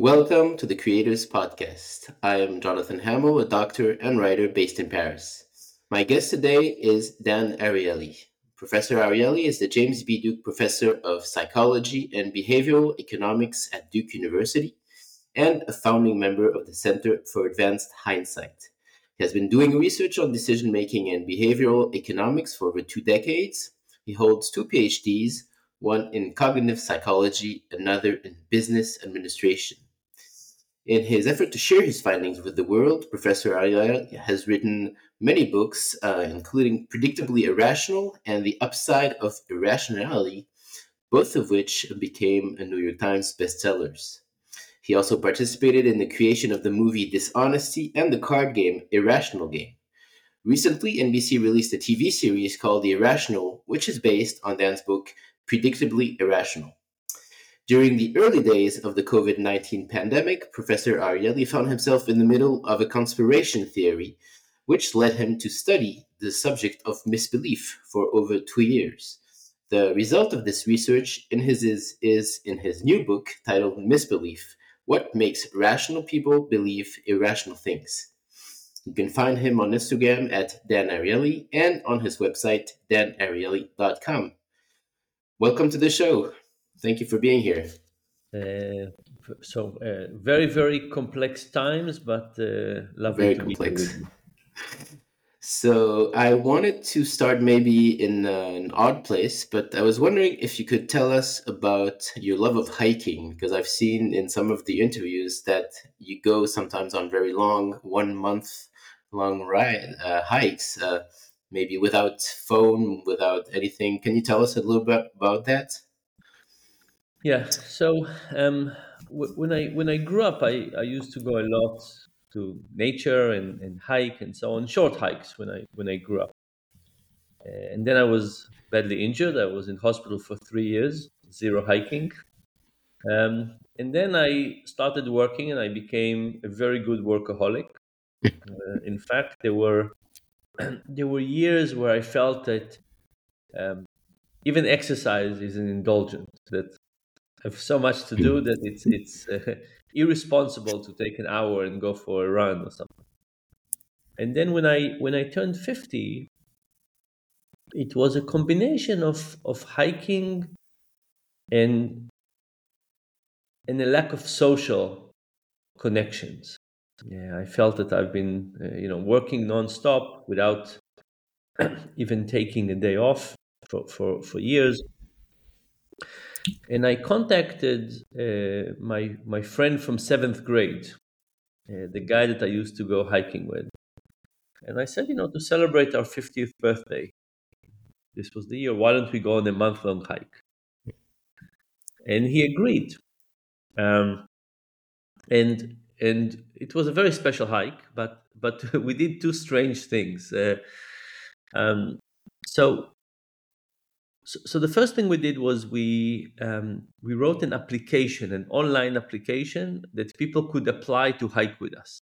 Welcome to the Creators Podcast. I am Jonathan Hammel, a doctor and writer based in Paris. My guest today is Dan Ariely. Professor Ariely is the James B. Duke Professor of Psychology and Behavioral Economics at Duke University and a founding member of the Center for Advanced Hindsight. He has been doing research on decision making and behavioral economics for over two decades. He holds two PhDs, one in cognitive psychology, another in business administration. In his effort to share his findings with the world, Professor Ariely has written many books, uh, including Predictably Irrational and The Upside of Irrationality, both of which became New York Times bestsellers. He also participated in the creation of the movie Dishonesty and the card game Irrational Game. Recently, NBC released a TV series called The Irrational, which is based on Dan's book Predictably Irrational. During the early days of the COVID 19 pandemic, Professor Ariely found himself in the middle of a conspiration theory, which led him to study the subject of misbelief for over two years. The result of this research in his is, is in his new book titled Misbelief What Makes Rational People Believe Irrational Things. You can find him on Instagram at Dan Ariely and on his website, danariely.com. Welcome to the show. Thank you for being here. Uh, so uh, very very complex times, but uh, lovely Very to complex. So I wanted to start maybe in uh, an odd place, but I was wondering if you could tell us about your love of hiking, because I've seen in some of the interviews that you go sometimes on very long, one month long ride uh, hikes, uh, maybe without phone, without anything. Can you tell us a little bit about that? Yeah. So um, w- when I when I grew up, I, I used to go a lot to nature and, and hike and so on, short hikes when I when I grew up. Uh, and then I was badly injured. I was in hospital for three years, zero hiking. Um, and then I started working, and I became a very good workaholic. Uh, in fact, there were there were years where I felt that um, even exercise is an indulgence. That have so much to do that it's it's uh, irresponsible to take an hour and go for a run or something. And then when I when I turned fifty, it was a combination of of hiking and and a lack of social connections. Yeah, I felt that I've been uh, you know working nonstop without even taking a day off for for, for years. And I contacted uh, my my friend from seventh grade, uh, the guy that I used to go hiking with, and I said, you know, to celebrate our fiftieth birthday, this was the year. Why don't we go on a month long hike? And he agreed. Um, and and it was a very special hike, but but we did two strange things. Uh, um, so so, so the first thing we did was we um, we wrote an application, an online application that people could apply to hike with us.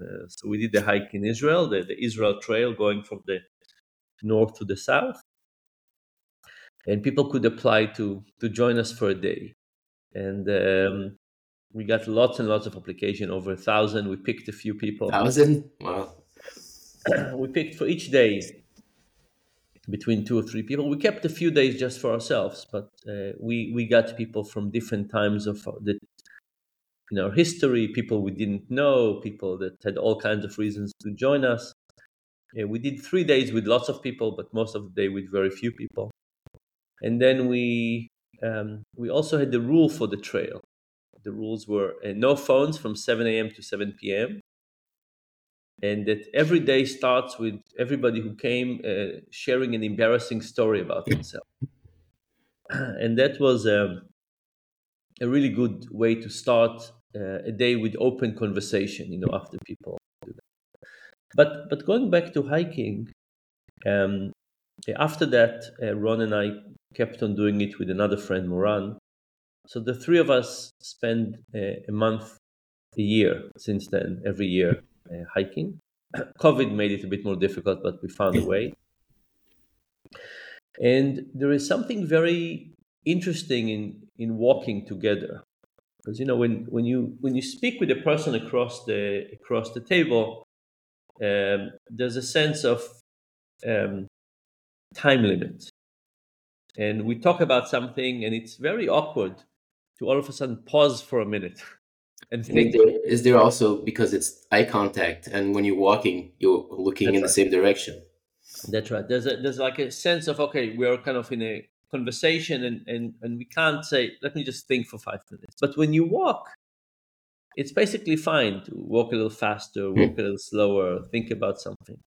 Uh, so we did the hike in Israel, the, the Israel Trail, going from the north to the south, and people could apply to to join us for a day. And um, we got lots and lots of application, over a thousand. We picked a few people. Thousand? Wow. we picked for each day between two or three people. We kept a few days just for ourselves, but uh, we we got people from different times of the in our history, people we didn't know, people that had all kinds of reasons to join us. Uh, we did three days with lots of people, but most of the day with very few people. And then we um, we also had the rule for the trail. The rules were uh, no phones from 7 a.m. to 7 p.m and that every day starts with everybody who came uh, sharing an embarrassing story about themselves. And that was um, a really good way to start uh, a day with open conversation you know after people but but going back to hiking um, after that uh, ron and i kept on doing it with another friend moran. So the three of us spend uh, a month a year since then every year uh, hiking. COVID made it a bit more difficult, but we found a way. And there is something very interesting in, in walking together. because you know when when you when you speak with a person across the across the table, um, there's a sense of um, time limit, and we talk about something, and it's very awkward to all of a sudden pause for a minute and think. Is there, is there also because it's eye contact, and when you're walking, you're looking in the same direction? That's right. There's a there's like a sense of okay, we're kind of in a conversation and, and, and we can't say, let me just think for five minutes. But when you walk, it's basically fine to walk a little faster, hmm. walk a little slower, think about something.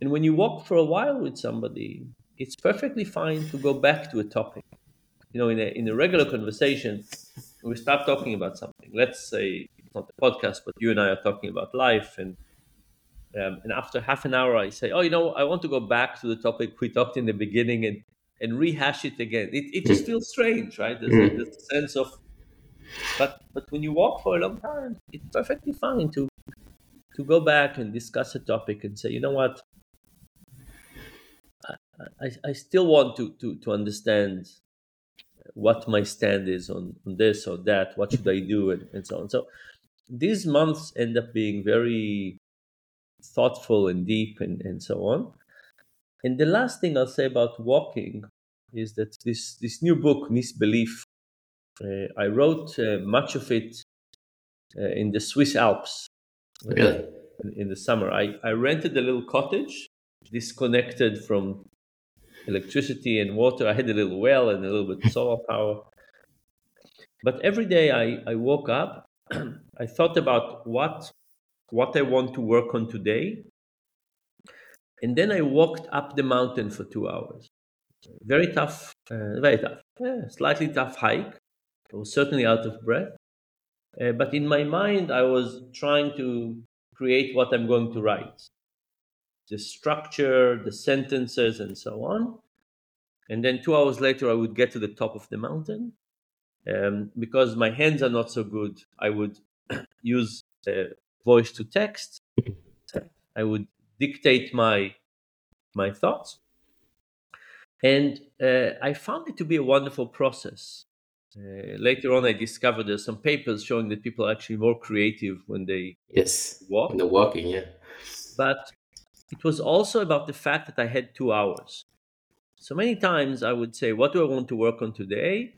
And when you walk for a while with somebody, it's perfectly fine to go back to a topic. You know, in a, in a regular conversation, we start talking about something. Let's say it's not a podcast, but you and I are talking about life. And, um, and after half an hour, I say, oh, you know, I want to go back to the topic we talked in the beginning and and rehash it again. It, it just feels strange, right? There's, a, there's a sense of, but but when you walk for a long time, it's perfectly fine to to go back and discuss a topic and say, you know what, I, I, I still want to, to to understand what my stand is on, on this or that. What should I do and, and so on. So these months end up being very thoughtful and deep and, and so on. And the last thing I'll say about walking is that this this new book, Misbelief, uh, I wrote uh, much of it uh, in the Swiss Alps. Really? In, in, the summer, I, I rented a little cottage, disconnected from electricity and water. I had a little well and a little bit solar power. But every day I, I woke up, I thought about what what I want to work on today and then I walked up the mountain for two hours. Very tough, uh, very tough, yeah, slightly tough hike. I was certainly out of breath. Uh, but in my mind, I was trying to create what I'm going to write the structure, the sentences, and so on. And then two hours later, I would get to the top of the mountain. Um, because my hands are not so good, I would use uh, voice to text. I would dictate my my thoughts and uh, i found it to be a wonderful process uh, later on i discovered there's some papers showing that people are actually more creative when they yes walk when they're walking yeah but it was also about the fact that i had two hours. So many times i would say what do i want to work on today?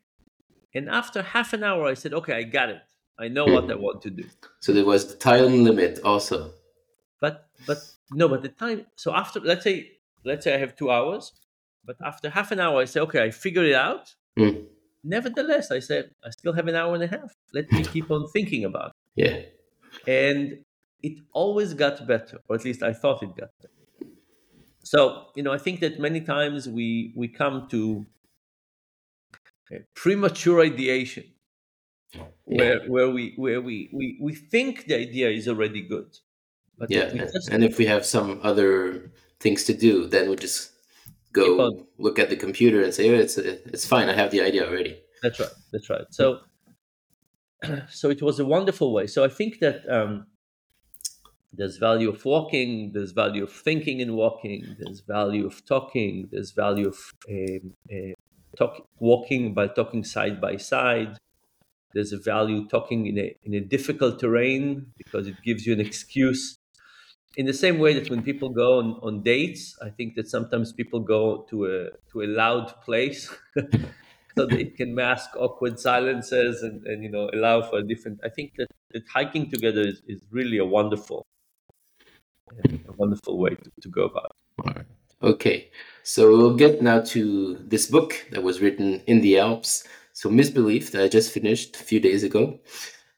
And after half an hour i said okay i got it. I know what i want to do. So there was the time limit also. But but no but the time so after let's say let's say i have two hours but after half an hour i say okay i figured it out. Mm. nevertheless i said i still have an hour and a half. Let me keep on thinking about it. Yeah. And it always got better or at least i thought it got better so you know i think that many times we we come to premature ideation yeah. where where we where we, we we think the idea is already good but yeah, just, and if we have some other things to do, then we just go look at the computer and say, "Oh, it's it's fine. I have the idea already." That's right. That's right. So, so it was a wonderful way. So I think that um, there's value of walking. There's value of thinking and walking. There's value of talking. There's value of um, uh, talk, walking by talking side by side. There's a value talking in a in a difficult terrain because it gives you an excuse in the same way that when people go on, on dates, I think that sometimes people go to a to a loud place so that it can mask awkward silences and, and you know allow for a different. I think that, that hiking together is, is really a wonderful a wonderful way to, to go about. It. Okay, so we'll get now to this book that was written in the Alps. So misbelief that I just finished a few days ago.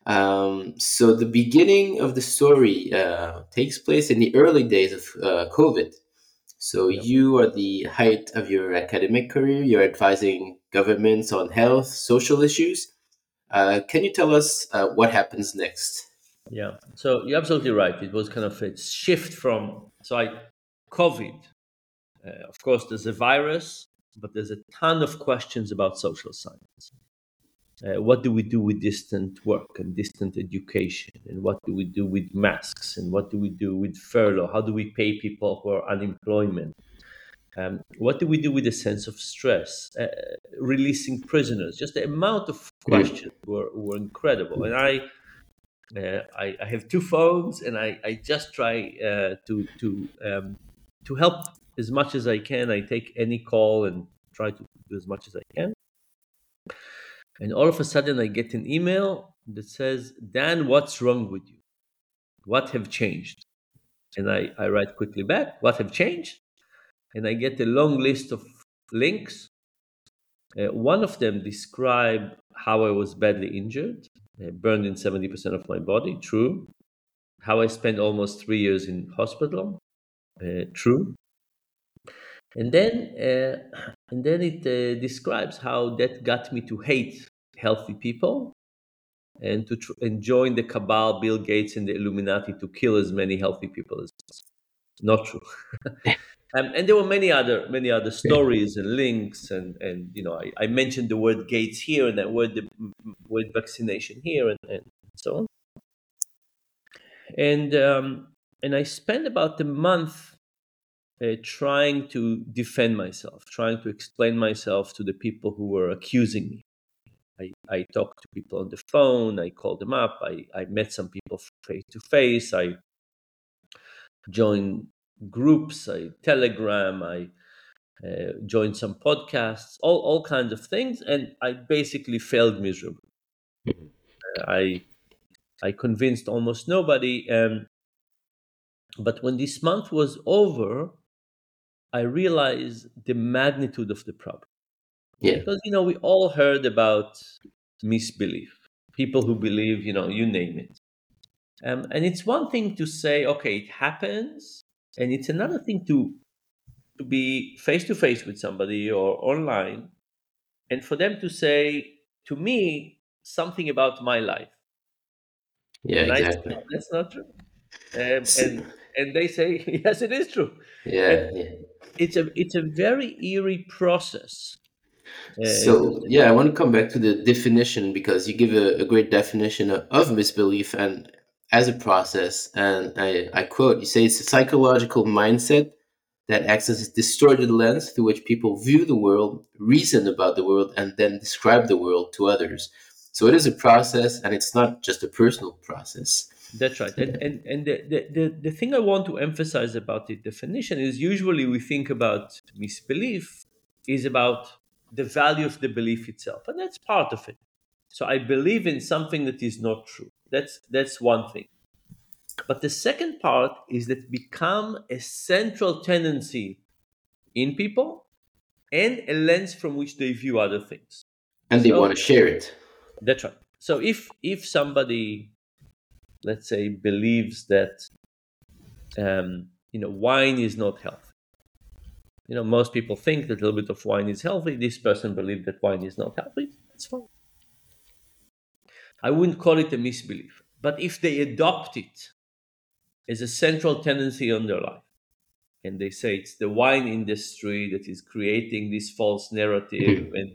Um, so the beginning of the story uh, takes place in the early days of uh, COVID. So yep. you are the height of your academic career. You're advising governments on health, social issues. Uh, can you tell us uh, what happens next? Yeah. So you're absolutely right. It was kind of a shift from so I COVID. Uh, of course, there's a virus, but there's a ton of questions about social science uh, what do we do with distant work and distant education and what do we do with masks and what do we do with furlough how do we pay people who are unemployment Um, what do we do with the sense of stress? Uh, releasing prisoners. Just the amount of questions were, were incredible. And I, uh, I, I, have two phones, and I, I just try uh, to to um, to help as much as I can. I take any call and try to do as much as I can. And all of a sudden, I get an email that says, "Dan, what's wrong with you? What have changed?" And I, I write quickly back, "What have changed?" And I get a long list of links. Uh, one of them describe how I was badly injured, burned in 70% of my body, true. How I spent almost three years in hospital, uh, true. And then, uh, and then it uh, describes how that got me to hate healthy people and to tr- and join the cabal, Bill Gates and the Illuminati to kill as many healthy people as possible. Not true. um, and there were many other many other stories and links, and and you know I, I mentioned the word Gates here and that word the word vaccination here and, and so on. And um, and I spent about a month uh, trying to defend myself, trying to explain myself to the people who were accusing me. I, I talked to people on the phone, I called them up, I, I met some people face to face, I joined groups, I telegram, I uh, joined some podcasts, all, all kinds of things, and I basically failed miserably. Mm-hmm. I I convinced almost nobody. Um, but when this month was over, I realized the magnitude of the problem. Yeah. Because, you know, we all heard about misbelief, people who believe, you know, you name it. Um, and it's one thing to say, okay, it happens. And it's another thing to to be face to face with somebody or online and for them to say to me something about my life. Yeah, and exactly. Say, That's not true. Um, and and they say, yes, it is true. Yeah, yeah. It's a it's a very eerie process uh, so yeah, I want to come back to the definition because you give a, a great definition of, of, misbelief and as a process. And I, I quote: "You say it's a psychological mindset that acts as a distorted lens through which people view the world, reason about the world, and then describe the world to others." So it is a process, and it's not just a personal process. That's right. And, and, and the, the, the, the thing I want to emphasize about the definition is usually we think about misbelief is about the value of the belief itself and that's part of it so i believe in something that is not true that's that's one thing but the second part is that become a central tendency in people and a lens from which they view other things and they so, want to share it that's right so if if somebody let's say believes that um, you know wine is not healthy you know, most people think that a little bit of wine is healthy. This person believes that wine is not healthy. That's fine. I wouldn't call it a misbelief. But if they adopt it as a central tendency in their life, and they say it's the wine industry that is creating this false narrative, hmm. and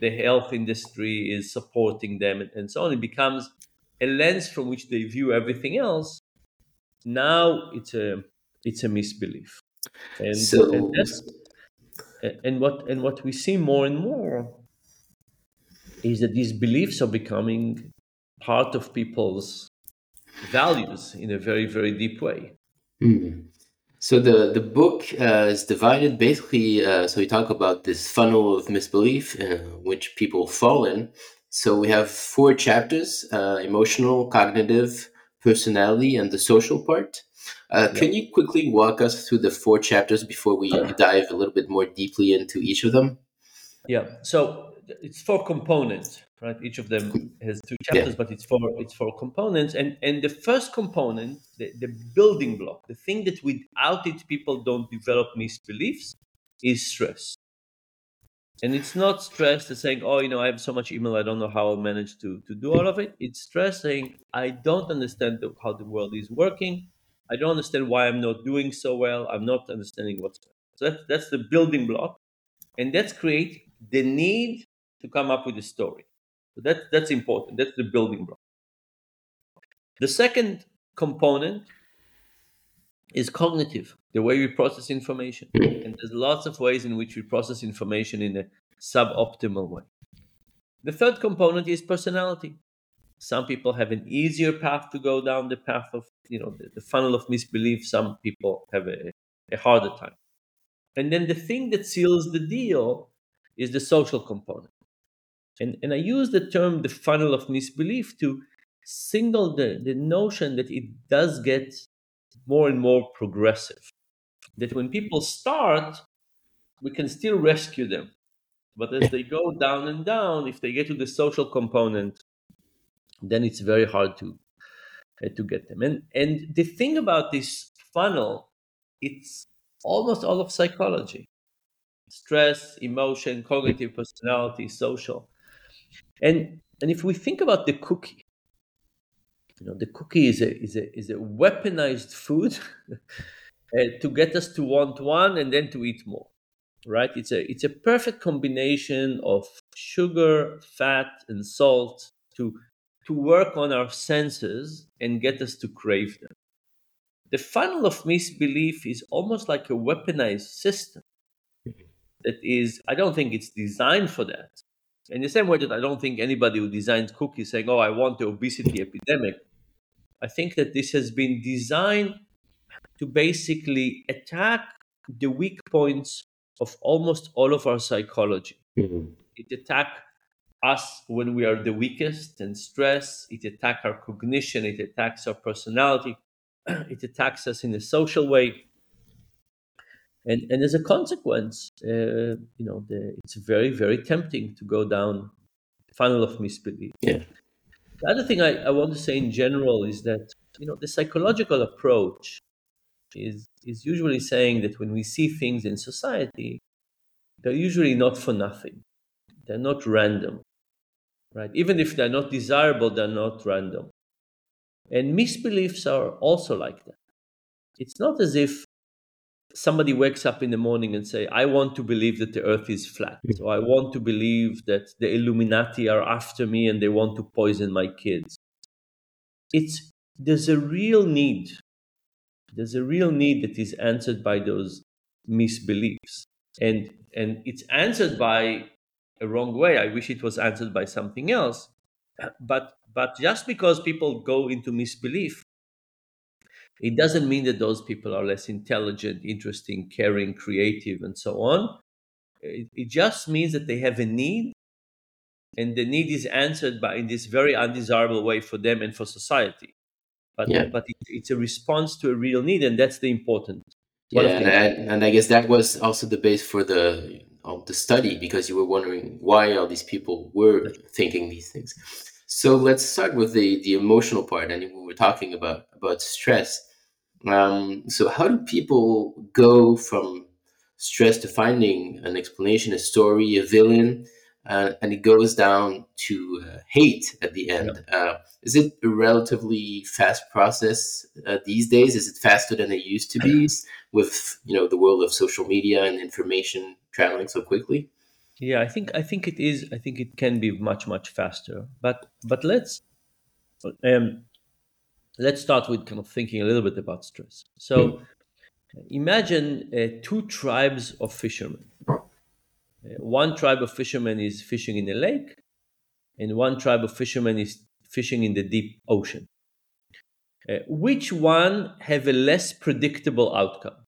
the health industry is supporting them, and, and so on, it becomes a lens from which they view everything else. Now it's a it's a misbelief. And, so, and, and what and what we see more and more is that these beliefs are becoming part of people's values in a very very deep way. Mm. So the the book uh, is divided basically. Uh, so we talk about this funnel of misbelief, uh, which people fall in. So we have four chapters: uh, emotional, cognitive, personality, and the social part. Uh, can you quickly walk us through the four chapters before we dive a little bit more deeply into each of them? Yeah. So it's four components, right? Each of them has two chapters, yeah. but it's four it's four components. And and the first component, the, the building block, the thing that without it people don't develop misbeliefs, is stress. And it's not stress that's saying, oh, you know, I have so much email, I don't know how I'll manage to, to do all of it. It's stress saying, I don't understand the, how the world is working. I don't understand why I'm not doing so well. I'm not understanding what's going. so that's that's the building block, and that's create the need to come up with a story. So that that's important. That's the building block. The second component is cognitive. the way we process information. Mm. And there's lots of ways in which we process information in a suboptimal way. The third component is personality. Some people have an easier path to go down the path of, you know, the, the funnel of misbelief. Some people have a, a harder time. And then the thing that seals the deal is the social component. And, and I use the term the funnel of misbelief to signal the, the notion that it does get more and more progressive. That when people start, we can still rescue them. But as they go down and down, if they get to the social component, then it's very hard to uh, to get them. And and the thing about this funnel, it's almost all of psychology: stress, emotion, cognitive personality, social. And and if we think about the cookie, you know, the cookie is a is a is a weaponized food uh, to get us to want one and then to eat more right? It's a it's a perfect combination of sugar fat and salt to to work on our senses and get us to crave them. The funnel of misbelief is almost like a weaponized system that is i don't think it's designed for that in the same way that i don't think anybody who designs cookies saying oh i want the obesity epidemic i think that this has been designed to basically attack the weak points of almost all of our psychology. Mm-hmm. It attacks us when we are the weakest and stress. It attacks our cognition. It attacks our personality. it attacks us in a social way. And, and as a consequence, uh, you know, the, it's very, very tempting to go down the funnel of misbelief. Yeah. The other thing I, I want to say in general is that, you know, the psychological approach is is usually saying that when we see things in society, they're usually not for nothing. They're not random, right? Even if they're not desirable, they're not random. And misbeliefs are also like that. It's not as if somebody wakes up in the morning and say, "I want to believe that the Earth is flat," mm-hmm. or "I want to believe that the Illuminati are after me and they want to poison my kids." It's there's a real need there's a real need that is answered by those misbeliefs. And and it's answered by a wrong way. I wish it was answered by something else. But but just because people go into misbelief, it doesn't mean that those people are less intelligent, interesting, caring, creative, and so on. It, it just means that they have a need, and the need is answered by in this very undesirable way for them and for society but yeah. but it, it's a response to a real need, and that's the important. Yeah, and, and I guess that was also the base for the of the study because you were wondering why all these people were thinking these things. So let's start with the the emotional part, and when we were talking about about stress. Um, so how do people go from stress to finding an explanation, a story, a villain, uh, and it goes down to uh, hate at the end. Yeah. Uh, is it a relatively fast process uh, these days? Is it faster than it used to be with you know the world of social media and information traveling so quickly? Yeah, I think I think it is. I think it can be much much faster. But but let's um, let's start with kind of thinking a little bit about stress. So. Mm. Imagine uh, two tribes of fishermen uh, one tribe of fishermen is fishing in a lake, and one tribe of fishermen is fishing in the deep ocean. Uh, which one have a less predictable outcome?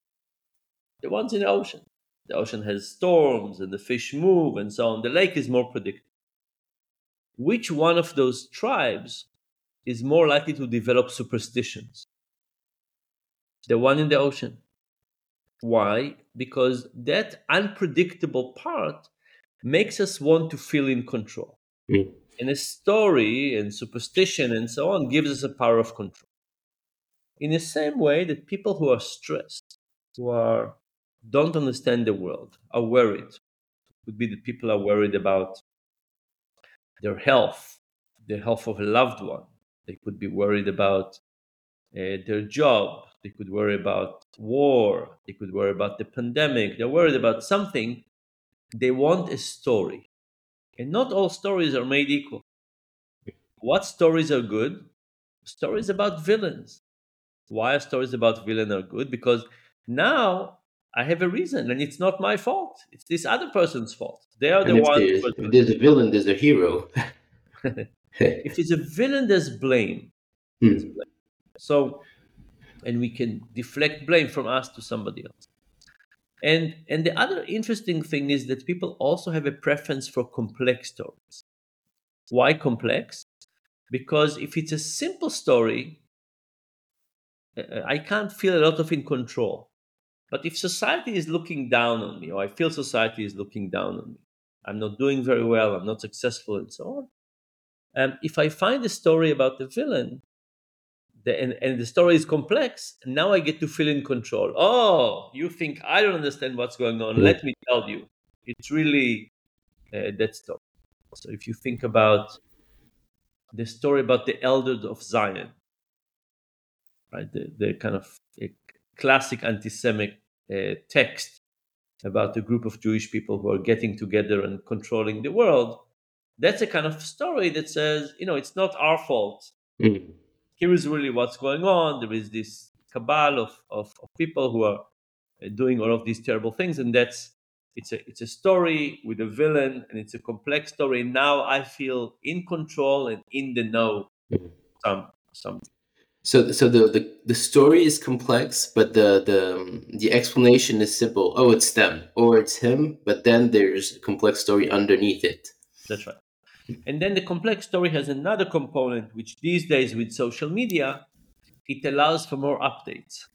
The ones in the ocean. The ocean has storms and the fish move and so on. The lake is more predictable. Which one of those tribes is more likely to develop superstitions? The one in the ocean. Why? Because that unpredictable part makes us want to feel in control. Mm. And a story and superstition and so on gives us a power of control. In the same way that people who are stressed, who are don't understand the world, are worried. It could be that people are worried about their health, the health of a loved one. They could be worried about uh, their job, they could worry about war. They could worry about the pandemic. They're worried about something. They want a story. And not all stories are made equal. What stories are good? Stories about villains. Why are stories about villains are good? Because now I have a reason, and it's not my fault. It's this other person's fault. They are And the ones. there's, if there's a villain, there's a hero. if it's a villain, there's blame. Hmm. There's blame. So, and we can deflect blame from us to somebody else. And and the other interesting thing is that people also have a preference for complex stories. Why complex? Because if it's a simple story, uh, I can't feel a lot of in control. But if society is looking down on me, or I feel society is looking down on me, I'm not doing very well, I'm not successful, and so on. Um, if I find a story about the villain, the, and, and the story is complex, now I get to feel in control. Oh, you think I don't understand what's going on? Let me tell you. It's really uh, that story. So if you think about the story about the elders of Zion, right, the, the kind of a classic anti-Semitic uh, text about a group of Jewish people who are getting together and controlling the world. That's a kind of story that says, you know, it's not our fault. Hmm. Here is really what's going on. There is this cabal of, of, of people who are uh, doing all of these terrible things, and that's it's a it's a story with a villain, and it's a complex story. Now I feel in control and in the know. Mhm. Some some So, so the, the, the story is complex, but the, the um, the explanation is simple. Oh, it's them, or it's him. But then there's a complex story underneath it. That's right. And then the complex story has another component, which these days with social media, it allows for more updates,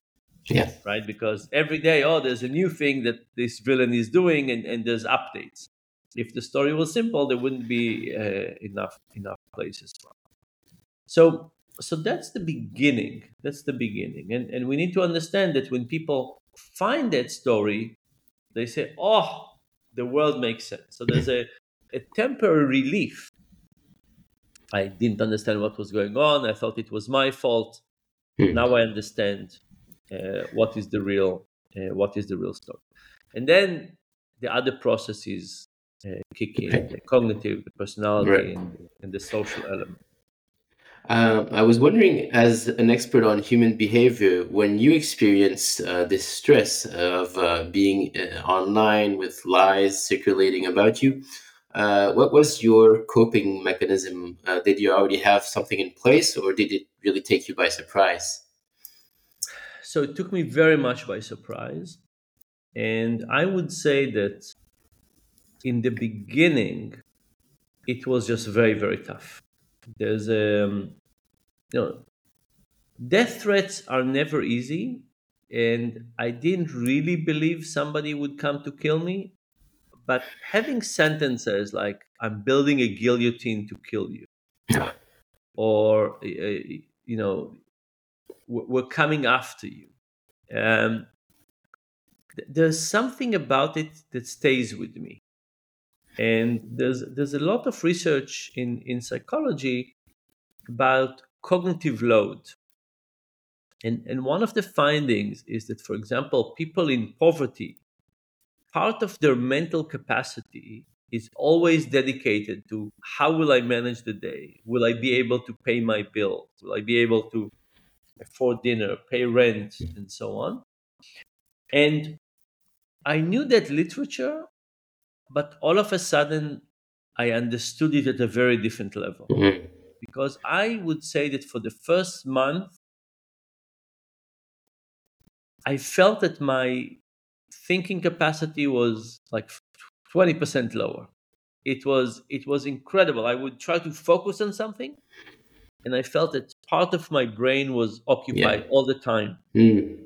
Yeah. right? Because every day, oh, there's a new thing that this villain is doing, and, and there's updates. If the story was simple, there wouldn't be uh, enough enough places for. So, so that's the beginning. That's the beginning, and and we need to understand that when people find that story, they say, "Oh, the world makes sense." So there's a a temporary relief. I didn't understand what was going on. I thought it was my fault. Hmm. Now I understand uh, what is the real uh, what is the real story. And then the other processes uh, kick in: the cognitive, the personality, Right. and, and the social element. Um, I was wondering, as an expert on human behavior, when you experience uh, this stress of uh, being uh, online with lies circulating about you, uh, what was your coping mechanism? Uh, did you already have something in place, or did it really take you by surprise? So it took me very much by surprise, and I would say that in the beginning, it was just very very tough. There's a um, you know death threats are never easy and i didn't really believe somebody would come to kill me but having sentences like i'm building a guillotine to kill you or uh, you know we're coming after you um, th- there's something about it that stays with me. And there's there's a lot of research in in psychology about cognitive load. And and one of the findings is that for example people in poverty part of their mental capacity is always dedicated to how will i manage the day? Will i be able to pay my bills? Will i be able to afford dinner pay rent and so on? And i knew that literature but all of a sudden i understood it at a very different level. Mhm. because I would say that for the first month, I felt that my thinking capacity was like 20% lower. It was it was incredible. I would try to focus on something and I felt that part of my brain was occupied all the time. Mm.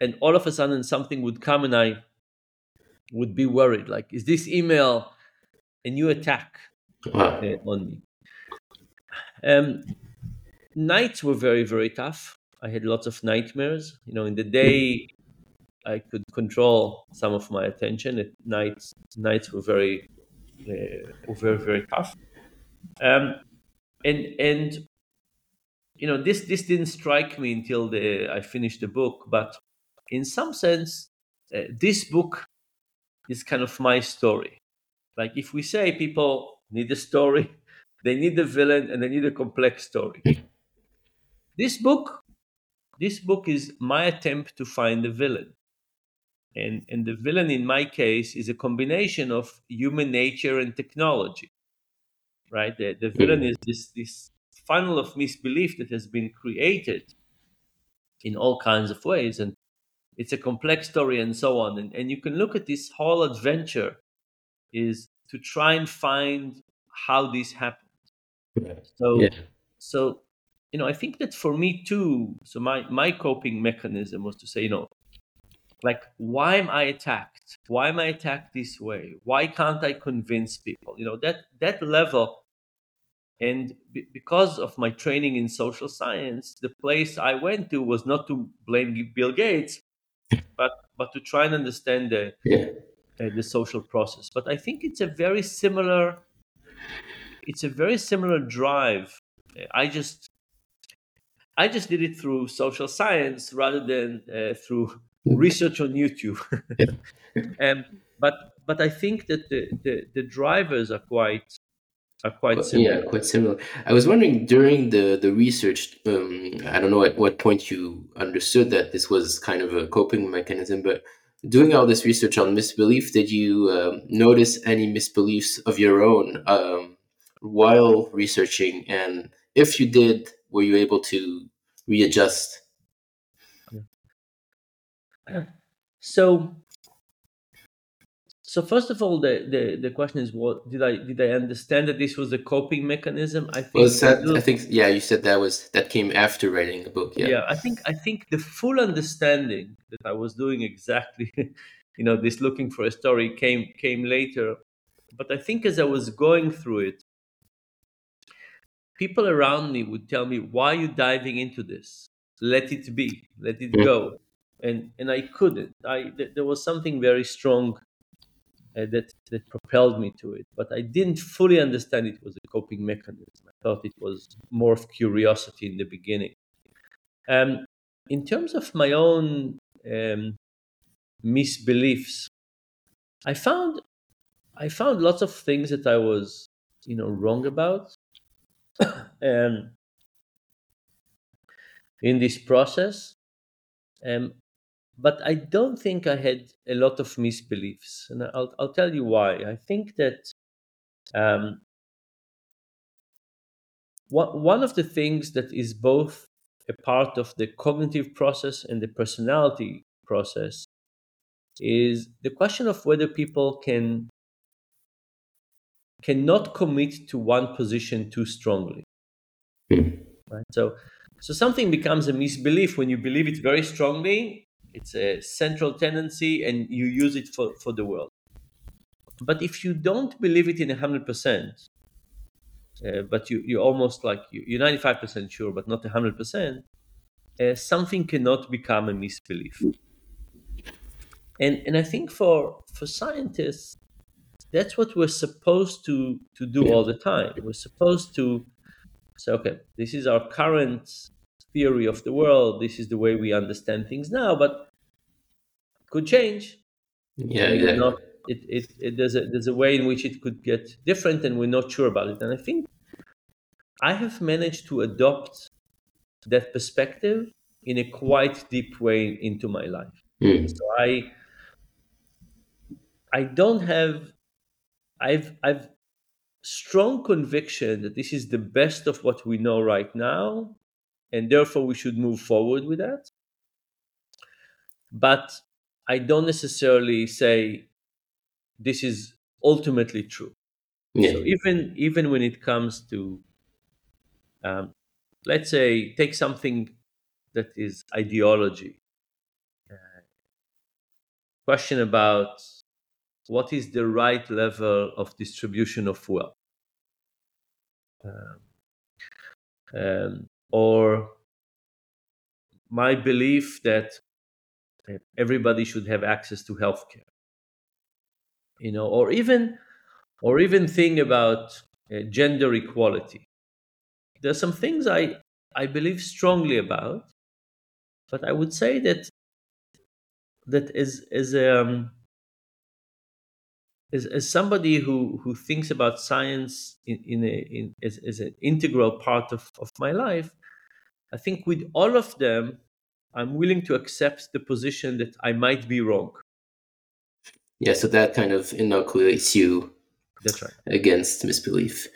And all of a sudden something would come and I would be worried like is this email a new attack? Wow. uh, on me. Um, nights were very, very tough. I had lots of nightmares. You know, in the day, I could control some of my attention. At nights, nights were very, uh, were very, very tough. Um, and and you know, this this didn't strike me until the I finished the book. But in some sense, uh, this book is kind of my story. Like if we say people need a story, they need a villain, and they need a complex story. This book this book is my attempt to find the villain. And, and the villain in my case is a combination of human nature and technology. Right? The, the villain mm-hmm. is this, this funnel of misbelief that has been created in all kinds of ways. And it's a complex story and so on. And, and you can look at this whole adventure is to try and find how this happened. So, Yeah. so you know, I think that for me too. So my my coping mechanism was to say, you know, like why am I attacked? Why am I attacked this way? Why can't I convince people? You know that that level. And be- because of my training in social science, the place I went to was not to blame Bill Gates, but but to try and understand the Yeah. uh, the social process. But I think it's a very similar it's a very similar drive. I just I just did it through social science rather than uh, through research on YouTube. um, but but I think that the, the, the drivers are quite are quite similar. yeah, quite similar. I was wondering during the the research. Um, I don't know at what point you understood that this was kind of a coping mechanism, but doing all this research on misbelief, did you um, notice any misbeliefs of your own um, while researching? And if you did, were you able to readjust? So so first of all, the, the, the question is, what did I did I understand that this was a coping mechanism? I think Was that? I think yeah, you said that was that came after writing the book. yeah. Yeah. i think i think the full understanding that i was doing exactly you know this looking for a story came came later but i think as i was going through it people around me would tell me why are you diving into this let it be let it Mm. go and and i couldn't. I th- there was something very strong uh, that that propelled me to it but i didn't fully understand it was a coping mechanism. I thought it was more of curiosity in the beginning. Um, in terms of my own um, misbeliefs, I found I found lots of things that I was, you know, wrong about. um, in this process, um, but I don't think I had a lot of misbeliefs, and I'll I'll tell you why. I think that um, one one of the things that is both a part of the cognitive process and the personality process is the question of whether people can cannot commit to one position too strongly Hmm. right so so something becomes a misbelief when you believe it very strongly it's a central tendency and you use it for, for the world. But if you don't believe it in 100% uh, but you, you're almost like you, you're 95% sure but not 100% uh, something cannot become a misbelief. And and i think for for scientists that's what we're supposed to to do all the time. We're supposed to say okay this is our current theory of the world this is the way we understand things now but could change Yeah. Exactly. not. It, it, it there's a there's a way in which it could get different and we're not sure about it and i think i have managed to adopt that perspective in a quite deep way into my life Hmm. so i i don't have i've i've strong conviction that this is the best of what we know right now and therefore we should move forward with that. But i don't necessarily say this is ultimately true. Yeah. so even even when it comes to um, let's say take something that is ideology uh, question about what is the right level of distribution of wealth. Um, um, or my belief that everybody should have access to healthcare you know or even or even think about uh, gender equality. There's some things i i believe strongly about but i would say that that as as um as, as somebody who who thinks about science in in, a, in as, as an integral part of of my life i think with all of them I'm willing to accept the position that I might be wrong. Yeah, so that kind of inoculates you That's right. against misbelief.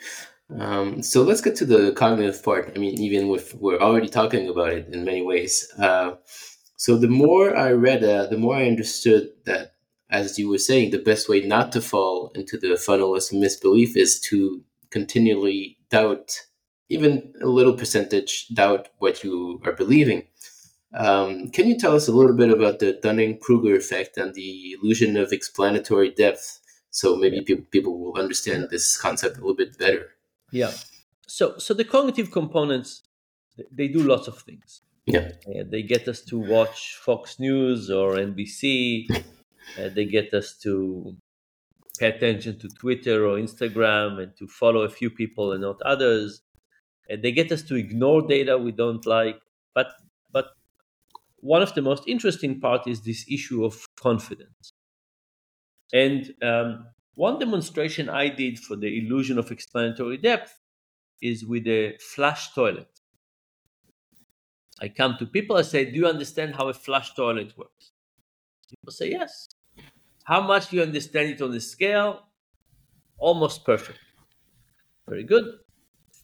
Um, so let's get to the cognitive part. I mean, even with we're already talking about it in many ways. Uh, so the more I read, uh, the more I understood that, as you were saying, the best way not to fall into the funnel of misbelief is to continually doubt, even a little percentage, doubt what you are believing. Um, can you tell us a little bit about the Dunning Kruger effect and the illusion of explanatory depth? So maybe people, people will understand this concept a little bit better. Yeah. So so the cognitive components they do lots of things. Yeah. Uh, they get us to watch Fox News or NBC. Uh, they get us to pay attention to Twitter or Instagram and to follow a few people and not others. And they get us to ignore data we don't like. But but one of the most interesting part is this issue of confidence. And um, one demonstration I did for the illusion of explanatory depth is with a flush toilet. I come to people, I say, Do you understand how a flush toilet works? People say, Yes. How much do you understand it on the scale? Almost perfect. Very good.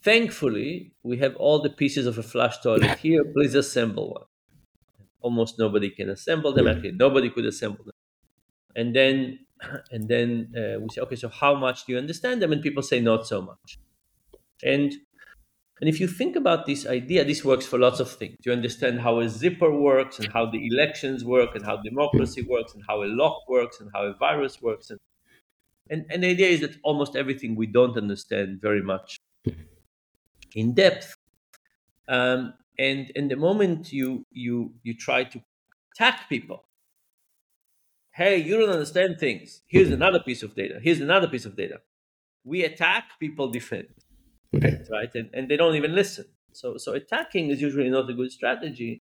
Thankfully, we have all the pieces of a flush toilet here. Please assemble one. Almost nobody can assemble them. Actually, nobody could assemble them. And then and then uh, we say okay so how much do you understand them and people say not so much and and if you think about this idea this works for lots of things you understand how a zipper works and how the elections work and how democracy works and how a lock works and how a virus works and and, and the idea is that almost everything we don't understand very much in depth um, and and the moment you you you try to attack people hey, you don't understand things. Here's another piece of data. Here's another piece of data. We attack, people defend. Okay. Right? And, and they don't even listen. So, so attacking is usually not a good strategy.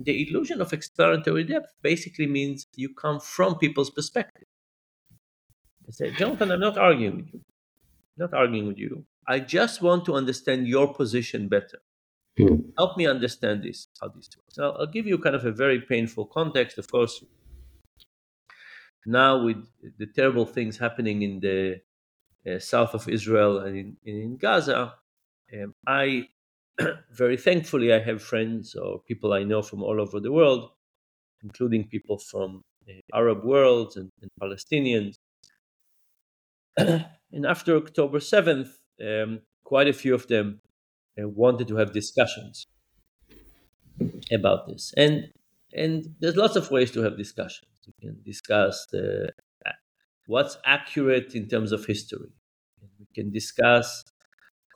The illusion of explanatory depth basically means you come from people's perspective. I say, Jonathan, I'm not arguing with you. not arguing with you. I just want to understand your position better. Hmm. Help me understand this, how this works. Now, I'll give you kind of a very painful context. Of course, now with the terrible things happening in the uh, south of Israel and in, in Gaza, um, I very thankfully I have friends or people I know from all over the world, including people from the Arab world and, and Palestinians. and after October seventh, um, quite a few of them uh, wanted to have discussions about this, and and there's lots of ways to have discussions. You can discuss the, what's accurate in terms of history. We can discuss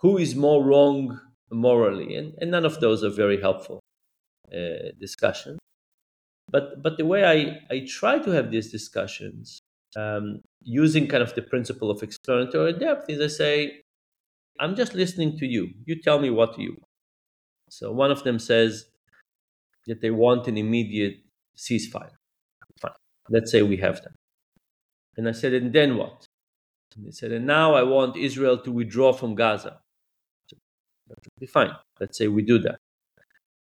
who is more wrong morally, and, and none of those are very helpful uh, discussions. But but the way I, I try to have these discussions um, using kind of the principle of explanatory depth is I say, I'm just listening to you. You tell me what you want. So one of them says that they want an immediate ceasefire. Fine. Let's say we have that. And I said, and then what? And they said, and now I want Israel to withdraw from Gaza. be fine. Let's say we do that.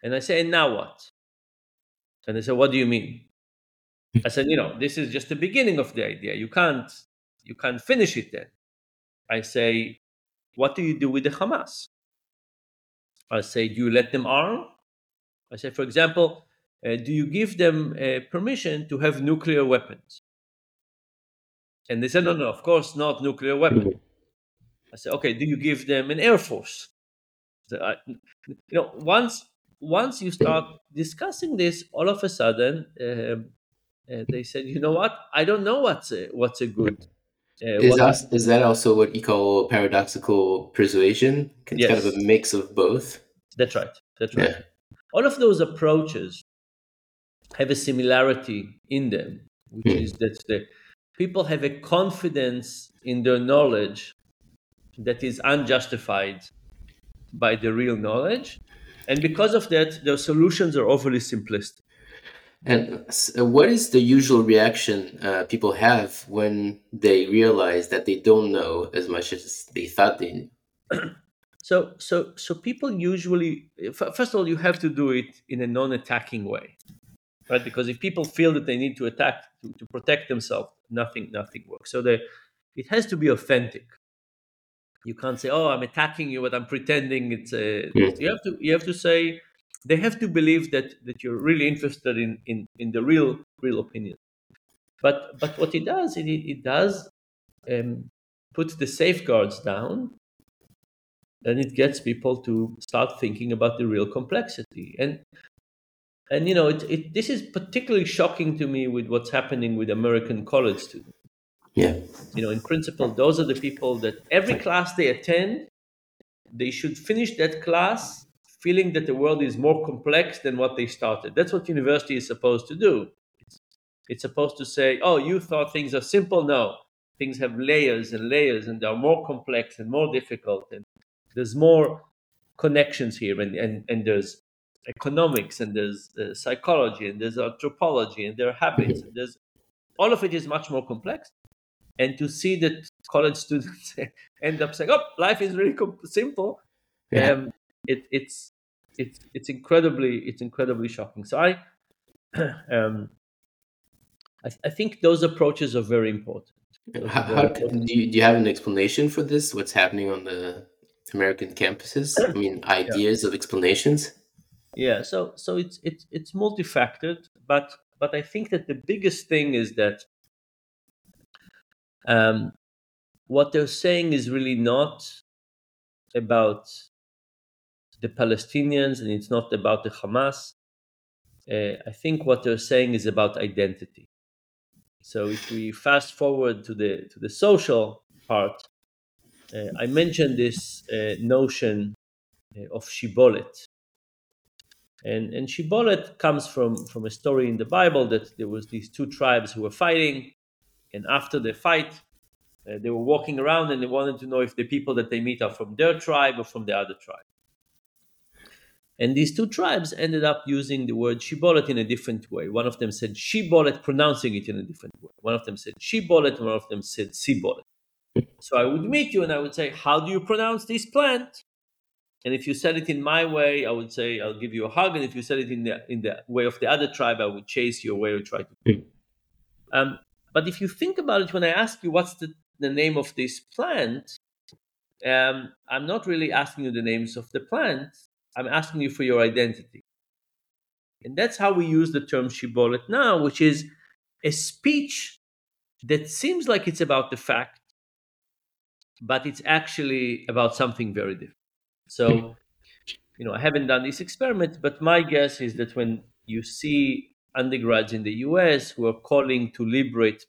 And I say, and now what? And they said, what do you mean? I said, you know, this is just the beginning of the idea. You can't you can't finish it then. I say, what do you do with the Hamas? I say, do you let them arm? I say, for example, uh, do you give them uh, permission to have nuclear weapons? And they said, no, no, of course not nuclear weapons. I said, okay, do you give them an air force? So I, you know, once once you start discussing this, all of a sudden um, uh, they said, you know what? I don't know what's a, what's a good. Uh, is, that, is that also what you call paradoxical persuasion? It's yes. kind of a mix of both. That's right. That's right. Yeah. All of those approaches have a similarity in them, which mm. is that the people have a confidence in their knowledge that is unjustified by the real knowledge. And because of that, their solutions are overly simplistic. And what is the usual reaction uh, people have when they realize that they don't know as much as they thought they knew? So so so people usually first of all you have to do it in a non-attacking way, right? Because if people feel that they need to attack to, to protect themselves, nothing nothing works. So the it has to be authentic. You can't say, "Oh, I'm attacking you," but I'm pretending it's a. Mm. You have to you have to say they have to believe that that you're really interested in in in the real real opinion. But but what it does, it it does um, put the safeguards down and it gets people to start thinking about the real complexity. And and you know it, it, this is particularly shocking to me with what's happening with american college students. Yeah. You know in principle those are the people that every class they attend they should finish that class feeling that the world is more complex than what they started. That's what university is supposed to do. It's, it's supposed to say oh you thought things are simple. No. Things have layers and layers and they're more complex and more difficult and there's more connections here and, and, and there's economics and there's uh, psychology and there's anthropology and there are habits and there's all of it is much more complex. And to see that college students end up saying oh life is really simple yeah. um, it, it's it's it's incredibly it's incredibly shocking so i um, I, I think those approaches are very important how, how, do, you, do you have an explanation for this what's happening on the American campuses? I mean, ideas yeah. of explanations. Yeah, so so it's it's it's multifactored, but but I think that the biggest thing is that um, what they're saying is really not about the Palestinians and it's not about the Hamas. Uh, I think what they're saying is about identity. So if we fast forward to the to the social part, uh, I mentioned this uh, notion uh, of shibboleth, And, and shibboleth comes from, from a story in the Bible that there was these two tribes who were fighting, and after the fight, uh, they were walking around and they wanted to know if the people that they meet are from their tribe or from the other tribe. And these two tribes ended up using the word shibolet in a different way. One of them said shibolet, pronouncing it in a different way. One of them said shibolet, one of them said sibolet. So I would meet you and I would say, How do you pronounce this plant? And if you said it in my way, I would say, I'll give you a hug. And if you said it in the, in the way of the other tribe, I would chase you away or try to. Um, but if you think about it, when I ask you what's the, the name of this plant, um, I'm not really asking you the names of the plants. I'm asking you for your identity. And that's how we use the term shibolet now, which is a speech that seems like it's about the fact, but it's actually about something very different. So, you know, I haven't done this experiment, but my guess is that when you see undergrads in the US who are calling to liberate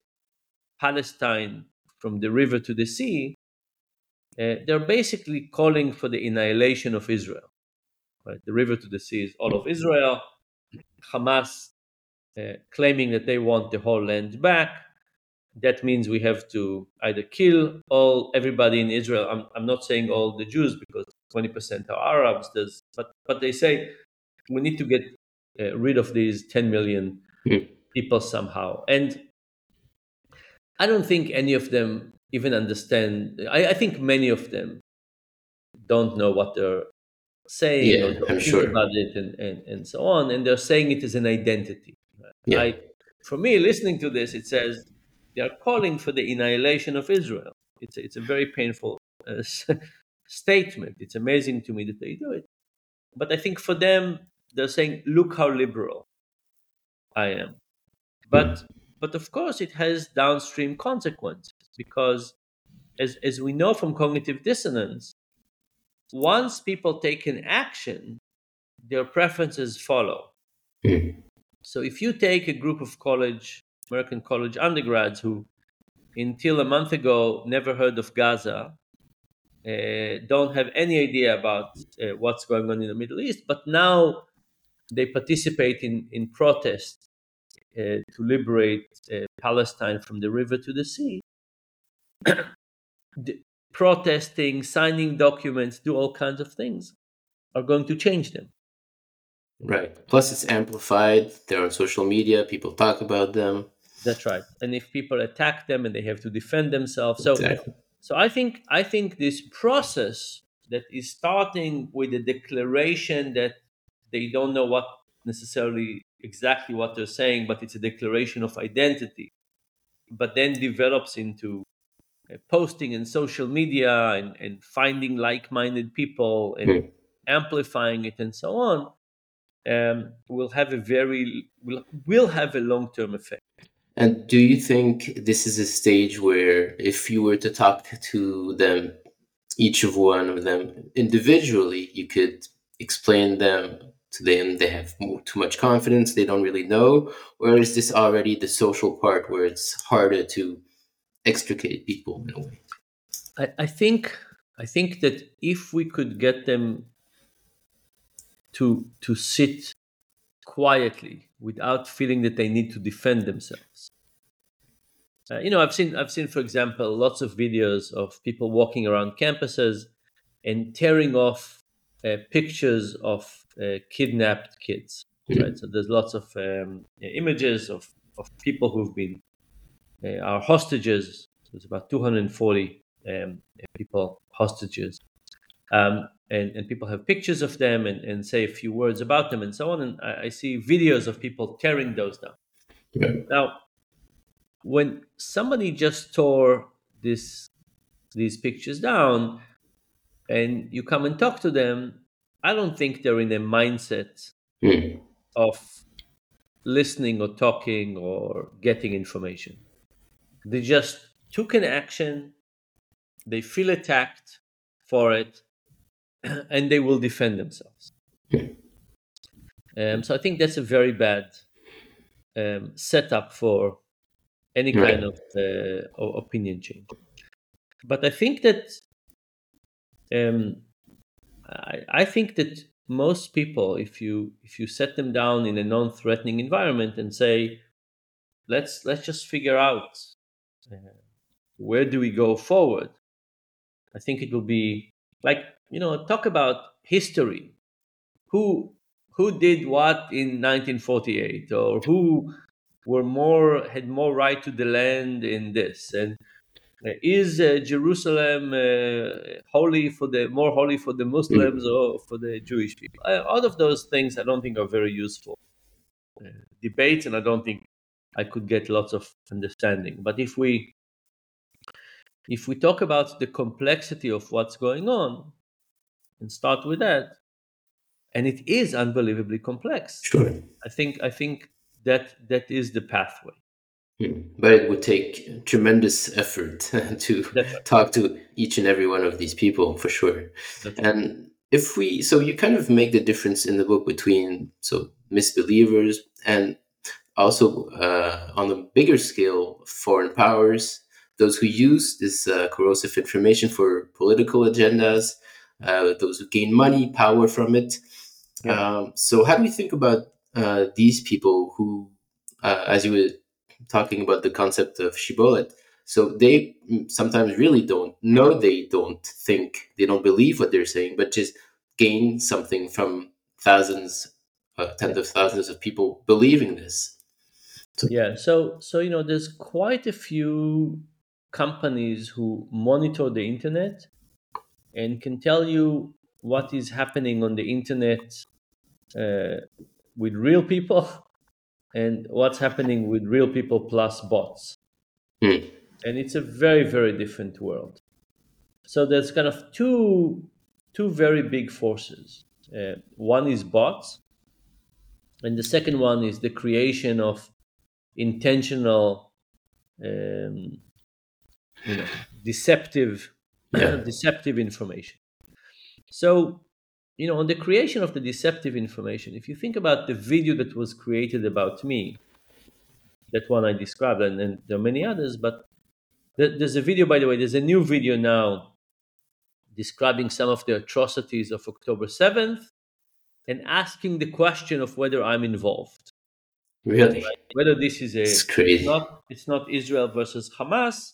Palestine from the river to the sea, uh, they're basically calling for the annihilation of Israel. Right? The river to the sea is all of Israel. Hamas uh, claiming that they want the whole land back that means we have to either kill all everybody in Israel. I'm, I'm not saying all the Jews because 20% are Arabs. There's, but but they say we need to get uh, rid of these 10 million mm. people somehow. And I don't think any of them even understand. I, I think many of them don't know what they're saying yeah, I'm sure. about it and, and, and so on. And they're saying it as an identity. Yeah. I, for me, listening to this, it says they are calling for the annihilation of Israel. It's a, it's a very painful uh, statement. It's amazing to me that they do it. But I think for them, they're saying, look how liberal I am. But, but of course, it has downstream consequences because, as, as we know from cognitive dissonance, once people take an action, their preferences follow. Mm. So if you take a group of college American college undergrads who, until a month ago, never heard of Gaza, uh, don't have any idea about uh, what's going on in the Middle East, but now they participate in, in protests uh, to liberate uh, Palestine from the river to the sea. the, protesting, signing documents, do all kinds of things are going to change them. Right. Plus, it's amplified. They're on social media. People talk about them. That's right. And if people attack them and they have to defend themselves, so exactly. so I think I think this process that is starting with a declaration that they don't know what necessarily exactly what they're saying, but it's a declaration of identity, but then develops into posting in social media and, and finding like-minded people and mm. amplifying it and so on um, will have a very will, will have a long-term effect and do you think this is a stage where if you were to talk to them each of one of them individually you could explain them to them they have more, too much confidence they don't really know or is this already the social part where it's harder to extricate people in a way. I, I think I think that if we could get them to to sit quietly without feeling that they need to defend themselves. Uh, you know, I've seen I've seen, for example, lots of videos of people walking around campuses and tearing off uh, pictures of uh, kidnapped kids. Mm-hmm. Right, so there's lots of um, images of of people who've been uh, are hostages. There's about 240 um, people hostages. Um, and, and people have pictures of them and, and say a few words about them and so on. And I, I see videos of people tearing those down. Yeah. Now, when somebody just tore this these pictures down and you come and talk to them, I don't think they're in a mindset of listening or talking or getting information. They just took an action, they feel attacked for it, and they will defend themselves. Um, so I think that's a very bad um, setup for any kind of uh, opinion change. But I think that um, I, I, think that most people, if you if you set them down in a non-threatening environment and say, let's let's just figure out where do we go forward? I think it will be like you know talk about history. Who who did what in 1948, or who were more had more right to the land in this, and uh, is uh, Jerusalem uh, holy for the more holy for the Muslims mm. or for the Jewish people? Uh, all of those things I don't think are very useful uh, debates, and I don't think I could get lots of understanding. But if we if we talk about the complexity of what's going on and start with that, and it is unbelievably complex. Sure. I think I think that that is the pathway. Hmm. But it would take tremendous effort to right. talk to each and every one of these people for sure. That's and if we so you kind of make the difference in the book between so misbelievers and also uh, on a bigger scale foreign powers those who use this uh, corrosive information for political agendas, uh, those who gain money, power from it. Yeah. Um, so, how do we think about uh, these people who, uh, as you were talking about the concept of shibboleth, so they sometimes really don't know, they don't think, they don't believe what they're saying, but just gain something from thousands, uh, tens of thousands of people believing this. So, yeah, so so you know, there's quite a few companies who monitor the internet and can tell you what is happening on the internet uh, with real people and what's happening with real people plus bots. Mm. And it's a very, very different world. So there's kind of two two very big forces. Uh, one is bots, and the second one is the creation of intentional um, you know, deceptive, yeah. deceptive information. So, you know, on the creation of the deceptive information, if you think about the video that was created about me, that one I described, and, and there are many others, but there's a video, by the way, there's a new video now describing some of the atrocities of October 7th and asking the question of whether I'm involved. Really? Whether this is a it's crazy. It's not, it's not Israel versus Hamas,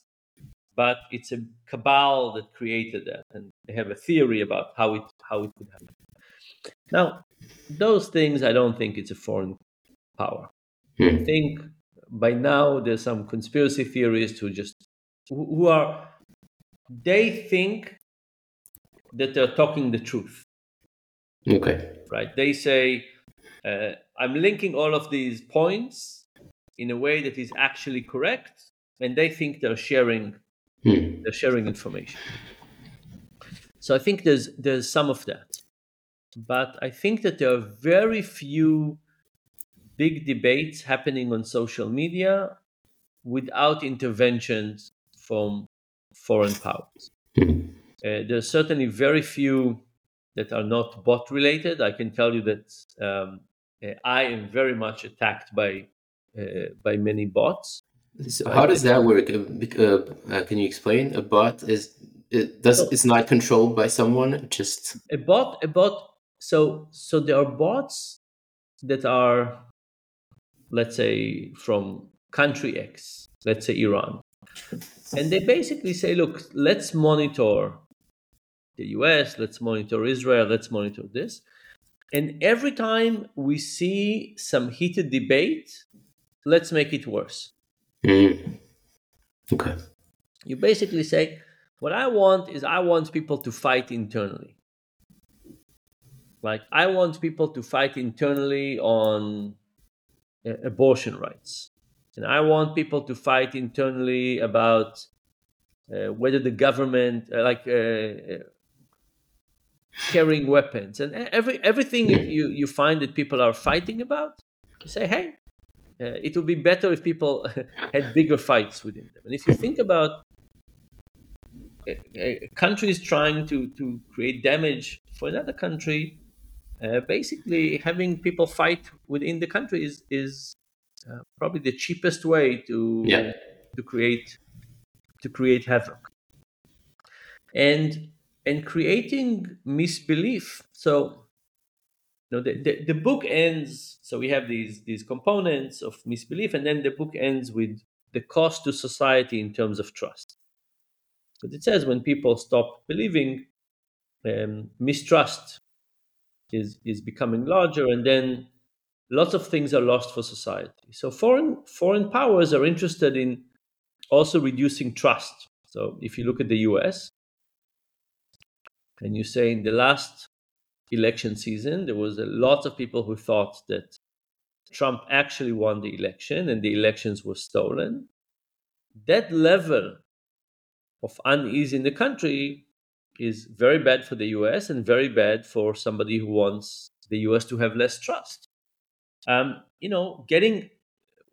but it's a cabal that created that, and they have a theory about how it how it could happen. Now, those things, I don't think it's a foreign power. Hmm. I think by now there's some conspiracy theorists who just who are they think that they're talking the truth. Okay. Right? They say, uh, I'm linking all of these points in a way that is actually correct, and they think they're sharing Hmm. they're sharing information. So I think there's there's some of that, but I think that there are very few big debates happening on social media without interventions from foreign powers. Hmm. Uh, there's certainly very few that are not bot related. I can tell you that um, uh, I am very much attacked by uh, by many bots. So how does that work? Uh, uh, uh, can you explain? A bot is it does it's not controlled by someone. Just A bot, a bot. So so there are bots that are, let's say, from country X, let's say Iran, and they basically say, look, let's monitor the US, let's monitor Israel, let's monitor this. And every time we see some heated debate, let's make it worse. Hmm. okay. You basically say, what I want is I want people to fight internally. Like, I want people to fight internally on uh, abortion rights. And I want people to fight internally about uh, whether the government, uh, like, uh, uh, carrying weapons. And every everything you, you find that people are fighting about you say hey uh, it would be better if people had bigger fights within them. And if you think about uh, uh, countries trying to, to create damage for another country uh, basically having people fight within the country is, is uh, probably the cheapest way to Yeah. to create to create havoc. And and creating misbelief. So you know the, the, the book ends so we have these these components of misbelief and then the book ends with the cost to society in terms of trust. But it says when people stop believing um, mistrust is is becoming larger and then lots of things are lost for society. So foreign foreign powers are interested in also reducing trust. So if you look at the us and you say in the last election season there was a lot of people who thought that trump actually won the election and the elections were stolen. That level of unease in the country is very bad for the us and very bad for somebody who wants the us to have less trust. Um, you know getting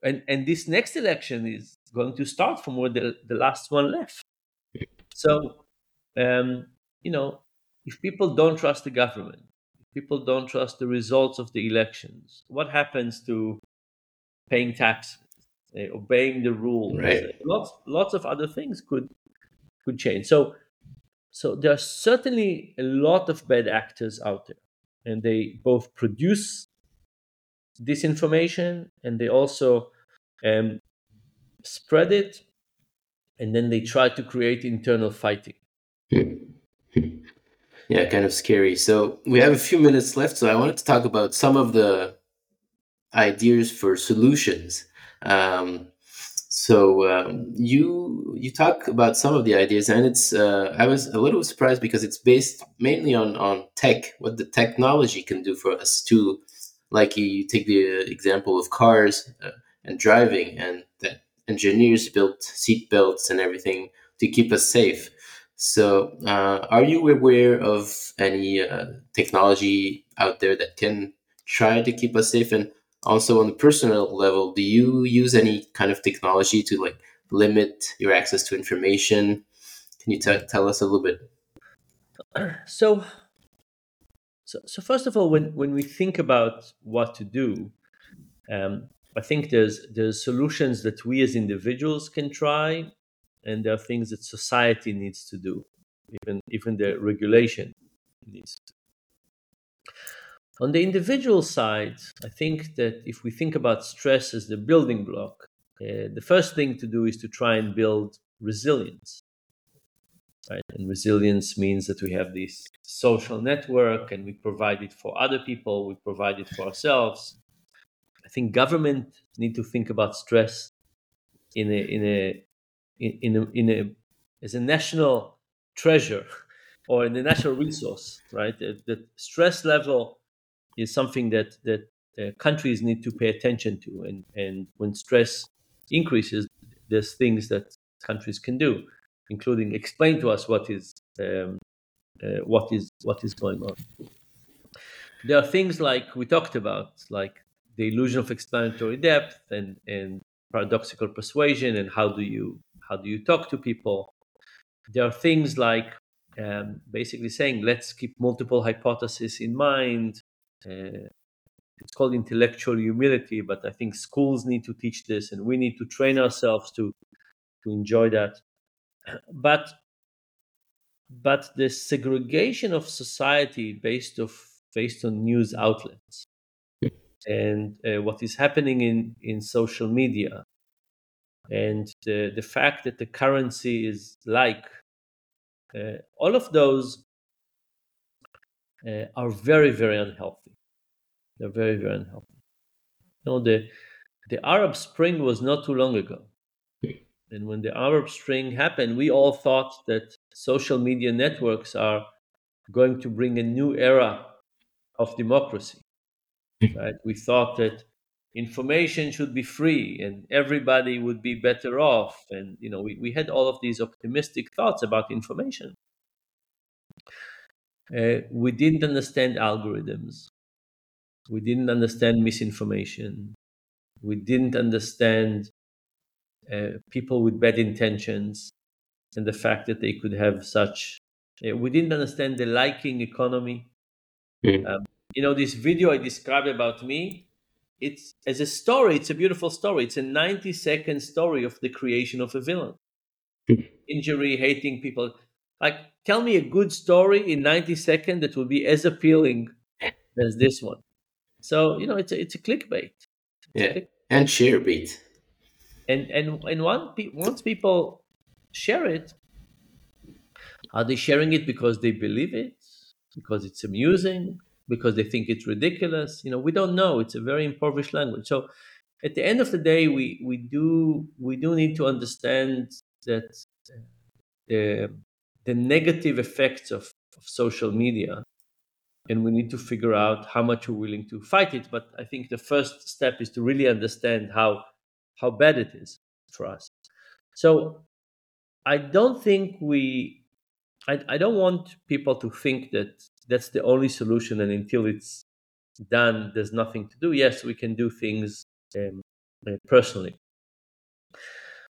and, and this next election is going to start from where the, the last one left. So um, you know if people don't trust the government, if people don't trust the results of the elections, what happens to paying taxes, uh, obeying the rules? Right. Lots, lots of other things could could change. So, so there are certainly a lot of bad actors out there, and they both produce disinformation and they also um, spread it, and then they try to create internal fighting. Yeah, kind of scary. So we have a few minutes left, so I wanted to talk about some of the ideas for solutions. Um, so um, you you talk about some of the ideas, and it's uh, I was a little surprised because it's based mainly on on tech, what the technology can do for us to, like you, you take the example of cars uh, and driving, and that engineers built seat belts and everything to keep us safe. So, uh, are you aware of any uh, technology out there that can try to keep us safe? And also, on the personal level, do you use any kind of technology to like limit your access to information? Can you t- tell us a little bit? so, so, so first of all, when when we think about what to do, um, I think there's there's solutions that we as individuals can try, and there are things that society needs to do, even even the regulation needs to. On the individual side, I think that if we think about stress as the building block, uh, the first thing to do is to try and build resilience. Right? And resilience means that we have this social network and we provide it for other people, we provide it for ourselves. I think government need to think about stress in a in a in, in a, in a as a national treasure or in the natural resource, right? The, the stress level is something that that uh, countries need to pay attention to, and and when stress increases, there's things that countries can do, including explain to us what is um, uh, what is what is going on. There are things like we talked about, like the illusion of explanatory depth and and paradoxical persuasion, and how do you how do you talk to people. There are things like um, basically saying let's keep multiple hypotheses in mind. Uh, it's called intellectual humility, but I think schools need to teach this, and we need to train ourselves to to enjoy that. But but the segregation of society based of based on news outlets and uh, what is happening in in social media and the, the fact that the currency is like uh, all of those uh, are very very unhealthy. They're very very unhealthy. You know the the arab spring was not too long ago. And when the arab spring happened we all thought that social media networks are going to bring a new era of democracy right? We thought that information should be free and everybody would be better off. And you know we, we had all of these optimistic thoughts about information. Uh, we didn't understand algorithms. We didn't understand misinformation. We didn't understand uh, people with bad intentions and the fact that they could have such uh, we didn't understand the liking economy. Mm. um, you know this video i described about me it's as a story it's a beautiful story. It's a 90 second story of the creation of a villain. Hmm. injury hating people. Like tell me a good story in 90 seconds that will be as appealing as this one. So you know it's a, it's a clickbait. It's a Yeah. And share beat. and and and one pe- once people share it are they sharing it because they believe it? Because it's amusing because they think it's ridiculous. You know we don't know. It's a very impoverished language. So at the end of the day we we do we do need to understand that uh, the the negative effects of, of social media and we need to figure out how much we're willing to fight it. But i think the first step is to really understand how how bad it is for us. So i don't think we I, I don't want people to think that that's the only solution and until it's done there's nothing to do. Yes we can do things um, uh, personally.